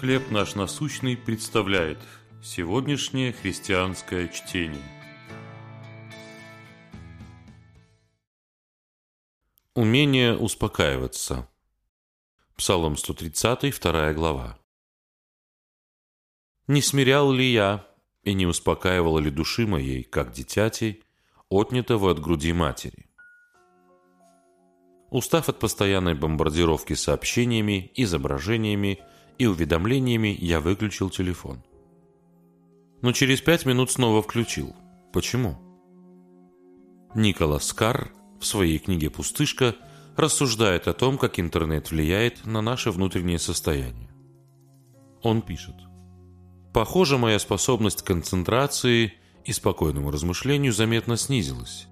«Хлеб наш насущный» представляет сегодняшнее христианское чтение. Умение успокаиваться. Псалом 130, вторая глава. «Не смирял ли я, и не успокаивала ли души моей, как дитяти, отнятого от груди матери?» Устав от постоянной бомбардировки сообщениями, изображениями и уведомлениями, я выключил телефон. Но через пять минут снова включил. Почему? Николас Карр в своей книге «Пустышка» рассуждает о том, как интернет влияет на наше внутреннее состояние. Он пишет. «Похоже, моя способность к концентрации и спокойному размышлению заметно снизилась.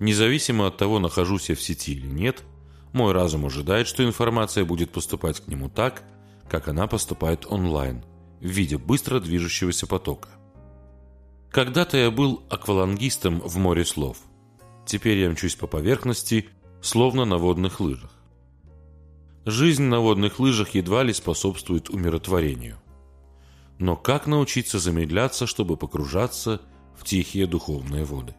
Независимо от того, нахожусь я в сети или нет – мой разум ожидает, что информация будет поступать к нему так, как она поступает онлайн, в виде быстро движущегося потока. Когда-то я был аквалангистом в море слов. Теперь я мчусь по поверхности, словно на водных лыжах. Жизнь на водных лыжах едва ли способствует умиротворению. Но как научиться замедляться, чтобы погружаться в тихие духовные воды?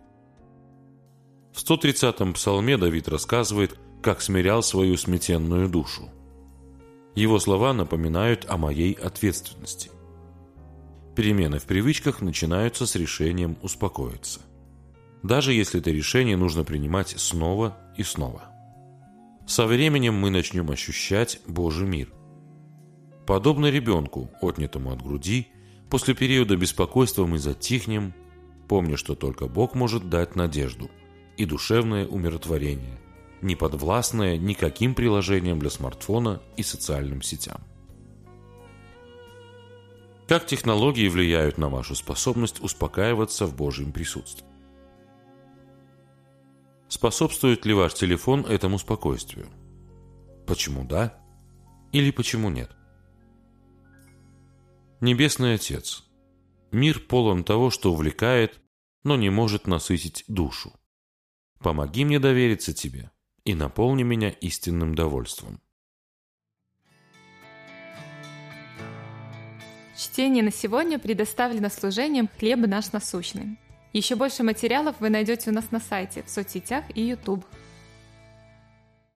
В 130-м псалме Давид рассказывает как смирял свою сметенную душу. Его слова напоминают о моей ответственности. Перемены в привычках начинаются с решением успокоиться. Даже если это решение нужно принимать снова и снова. Со временем мы начнем ощущать Божий мир. Подобно ребенку, отнятому от груди, после периода беспокойства мы затихнем, помня, что только Бог может дать надежду и душевное умиротворение, не подвластное никаким приложениям для смартфона и социальным сетям. Как технологии влияют на вашу способность успокаиваться в Божьем присутствии? Способствует ли ваш телефон этому спокойствию? Почему да или почему нет? Небесный Отец, мир полон того, что увлекает, но не может насытить душу. Помоги мне довериться Тебе, и наполни меня истинным довольством. Чтение на сегодня предоставлено служением «Хлеб наш насущный». Еще больше материалов вы найдете у нас на сайте, в соцсетях и YouTube.